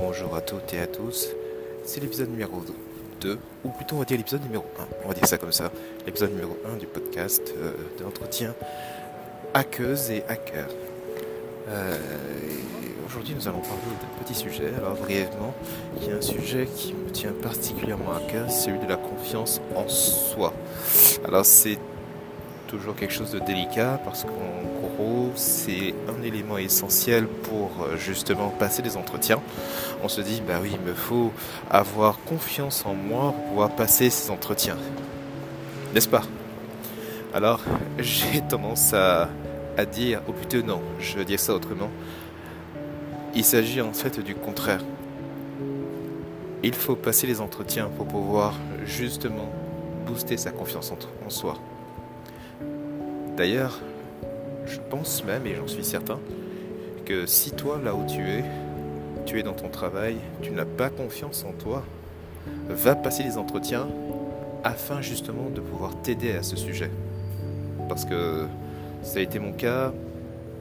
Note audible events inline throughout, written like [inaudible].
bonjour à toutes et à tous. C'est l'épisode numéro 2, ou plutôt on va dire l'épisode numéro 1, on va dire ça comme ça. L'épisode numéro 1 du podcast euh, de l'entretien hackeuse et hacker. Euh, Aujourd'hui nous allons parler d'un petit sujet. Alors brièvement, il y a un sujet qui me tient particulièrement à cœur, celui de la confiance en soi. Alors c'est toujours quelque chose de délicat parce qu'en gros, c'est un élément essentiel pour euh, justement passer des entretiens. On se dit, bah oui, il me faut avoir confiance en moi pour pouvoir passer ces entretiens. N'est-ce pas? Alors, [laughs] j'ai tendance à, à dire, ou plutôt non, je veux dire ça autrement. Il s'agit en fait du contraire. Il faut passer les entretiens pour pouvoir justement booster sa confiance en soi. D'ailleurs, je pense même, et j'en suis certain, que si toi, là où tu es, tu es dans ton travail, tu n'as pas confiance en toi, va passer les entretiens afin justement de pouvoir t'aider à ce sujet. Parce que ça a été mon cas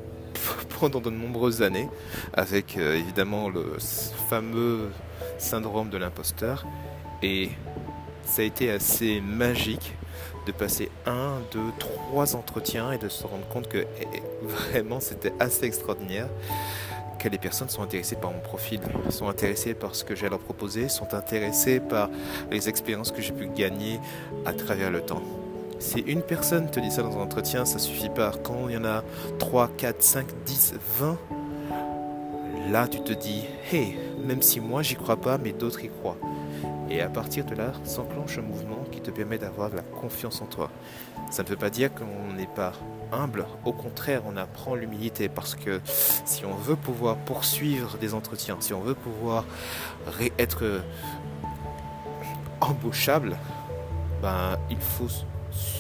[laughs] pendant de nombreuses années, avec euh, évidemment le fameux syndrome de l'imposteur. Et ça a été assez magique de passer un, deux, trois entretiens et de se rendre compte que eh, eh, vraiment c'était assez extraordinaire que les personnes sont intéressées par mon profil, sont intéressées par ce que j'ai à leur proposer, sont intéressées par les expériences que j'ai pu gagner à travers le temps. Si une personne te dit ça dans un entretien, ça suffit pas. Quand il y en a 3, 4, 5, 10, 20, là tu te dis, hey, même si moi j'y crois pas, mais d'autres y croient. Et à partir de là, s'enclenche un mouvement qui te permet d'avoir la confiance en toi. Ça ne veut pas dire qu'on n'est pas humble, au contraire, on apprend l'humilité parce que si on veut pouvoir poursuivre des entretiens, si on veut pouvoir être embauchable, ben, il faut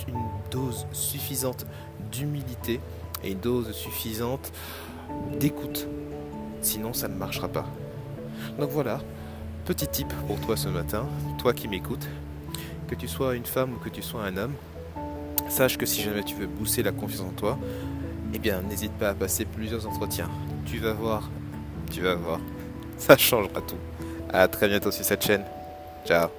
une dose suffisante d'humilité et une dose suffisante d'écoute. Sinon, ça ne marchera pas. Donc voilà, petit tip pour toi ce matin, toi qui m'écoutes, que tu sois une femme ou que tu sois un homme, sache que si jamais tu veux booster la confiance en toi, eh bien n'hésite pas à passer plusieurs entretiens. Tu vas voir, tu vas voir, [laughs] ça changera tout. À très bientôt sur cette chaîne. Ciao